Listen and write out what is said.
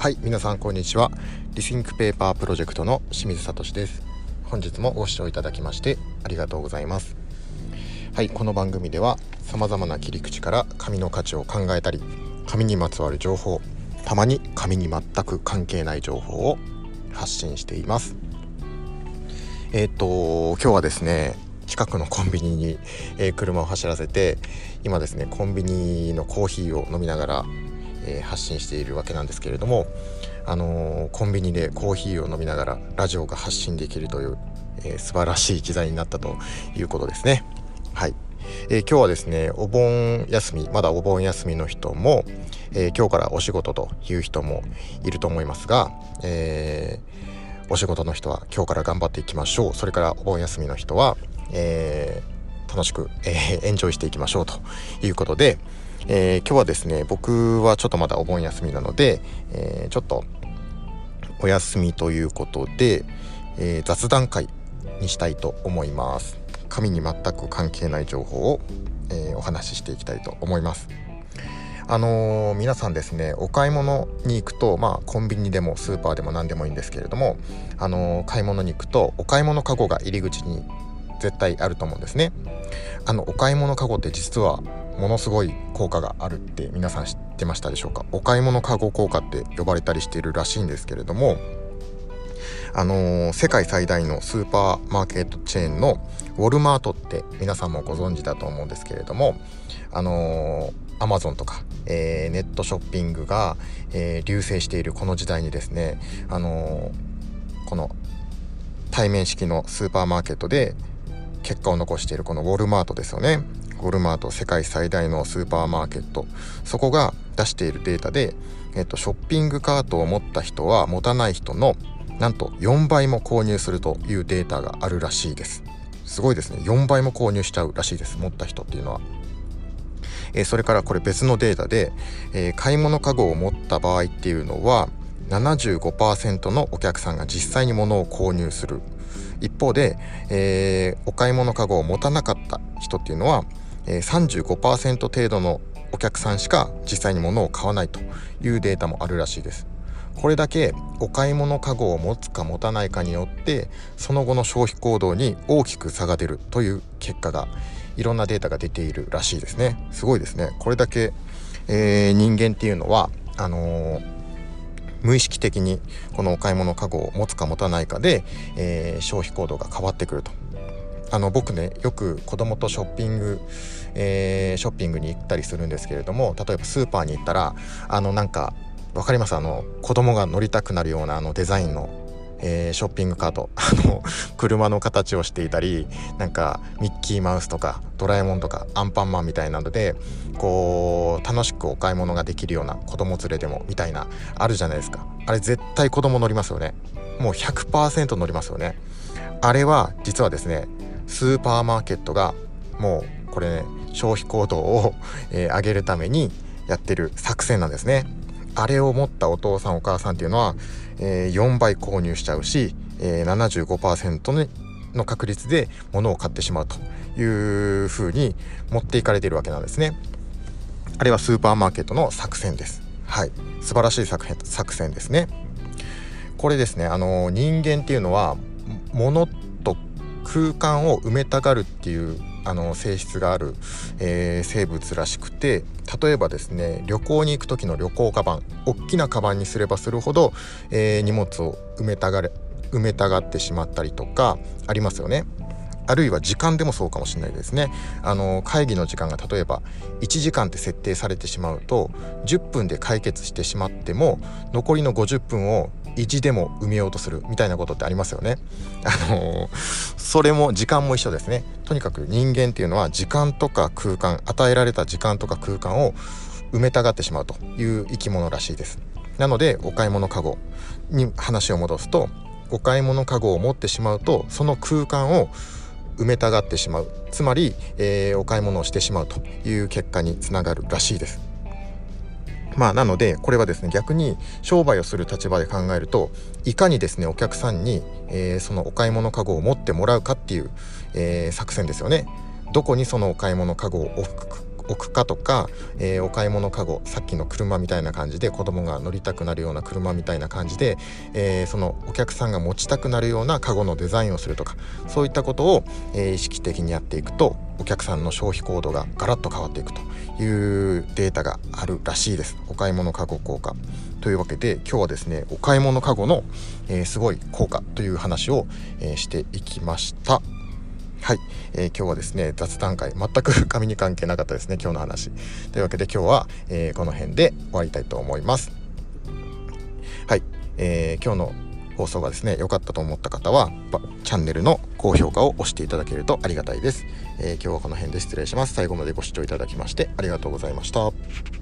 はい皆さんこんにちは。 Rethink Paper Project の清水聡です。本日もご視聴いただきましてありがとうございます。はいこの番組では様々な切り口から紙の価値を考えたり紙にまつわる情報たまに紙に全く関係ない情報を発信しています。えっ、と今日はですね近くのコンビニに、えー、車を走らせて今ですねコンビニのコーヒーを飲みながら、えー、発信しているわけなんですけれども、あのー、コンビニでコーヒーを飲みながらラジオが発信できるという、えー、素晴らしい時代になったということですね。はい、え今日はですねお盆休みまだお盆休みの人も、え今日からお仕事という人もいると思いますが、えーお仕事の人は今日から頑張っていきましょうそれからお盆休みの人はえ、楽しく、え、エンジョイしていきましょうということで、えー、今日はですね僕はちょっとまだお盆休みなので、えー、ちょっとお休みということで、えー、雑談会にしたいと思います。紙に全く関係ない情報を、えー、お話ししていきたいと思います。あのー、皆さんですねお買い物に行くとまあコンビニでもスーパーでも何でもいいんですけれどもあのー、買い物に行くとお買い物かごが入り口に絶対あると思うんですね。あのお買い物かごって実はものすごい効果があるって皆さん知ってましたでしょうか？お買い物かご効果って呼ばれたりしているらしいんですけれどもあのー、世界最大のスーパーマーケットチェーンのウォルマートって皆さんもご存知だと思うんですけれどもあのー、アマゾンとか、えー、ネットショッピングが、えー、流星しているこの時代にですね、あのこの対面式のスーパーマーケットで結果を残しているこのウォルマートですよね。ウォルマート世界最大のスーパーマーケット。そこが出しているデータで、えっと、ショッピングカートを持った人は持たない人のなんと4倍も購入するというデータがあるらしいです。すごいですね。4倍も購入しちゃうらしいです。持った人っていうのは。え、それからこれ別のデータで、えー、買い物かごを持った場合っていうのは75%のお客さんが実際に物を購入する。一方で、えー、お買い物かごを持たなかった人っていうのは、えー、35%程度のお客さんしか実際に物を買わないというデータもあるらしいです。これだけお買い物かごを持つか持たないかによってその後の消費行動に大きく差が出るという結果がいろんなデータが出ているらしいですねすごいですねこれだけ、えー、人間っていうのはあのー無意識的にこのお買い物かごを持つか持たないかで、えー、消費行動が変わってくると。あの僕ねよく子供とショッピング、えー、ショッピングに行ったりするんですけれども例えばスーパーに行ったらあのなんか分かります？あの子供が乗りたくなるようなあのデザインのえー、ショッピングカート。あの車の形をしていたりなんかミッキーマウスとかドラえもんとかアンパンマンみたいなのでこう楽しくお買い物ができるような子供連れでもみたいなあるじゃないですか。あれ絶対子供乗りますよね。もう100%乗りますよね。あれは実はですねスーパーマーケットがもうこれね消費行動を、えー、上げるためにやってる作戦なんですね。あれを持ったお父さんお母さんっていうのはえー、4倍購入しちゃうし、えー、75%の確率で物を買ってしまうというふうに持っていかれているわけなんですね。あれはスーパーマーケットの作戦です。はい、素晴らしい作作戦ですね。これですね、あの人間っていうのは物と空間を埋めたがるっていうあの性質がある、えー、生物らしくて例えばですね旅行に行く時の旅行カバン大きなカバンにすればするほど、えー、荷物を埋めたがれ埋めたがってしまったりとかありますよね。あるいは時間でもそうかもしれないですね。あの会議の時間が例えば1時間って設定されてしまうと10分で解決してしまっても残りの50分を意地でも埋めようとするみたいなことってありますよね。あのそれも時間も一緒ですね。とにかく人間っていうのは時間とか空間与えられた時間とか空間を埋めたがってしまうという生き物らしいです。なのでお買い物かごに話を戻すとお買い物かごを持ってしまうとその空間を埋めたがってしまうつまり、えー、お買い物をしてしまうという結果につながるらしいです。まあなのでこれはですね逆に商売をする立場で考えるといかにですねお客さんに、えー、そのお買い物かごを持ってもらうかっていう、えー、作戦ですよね。どこにそのお買い物かごを置く置くかとか、えー、お買い物かごさっきの車みたいな感じで子供が乗りたくなるような車みたいな感じで、えー、そのお客さんが持ちたくなるようなカゴのデザインをするとかそういったことを、えー、意識的にやっていくとお客さんの消費行動がガラッと変わっていくというデータがあるらしいです。お買い物かご効果。というわけで今日はですねお買い物かごの、え、すごい効果という話を、え、していきました。はい、えー、今日はですね雑談会。全く紙に関係なかったですね今日の話。というわけで今日は、えー、この辺で終わりたいと思います。はい、えー、今日の放送がですね良かったと思った方はチャンネルの高評価を押していただけるとありがたいです、え今日はこの辺で失礼します。最後までご視聴いただきましてありがとうございました。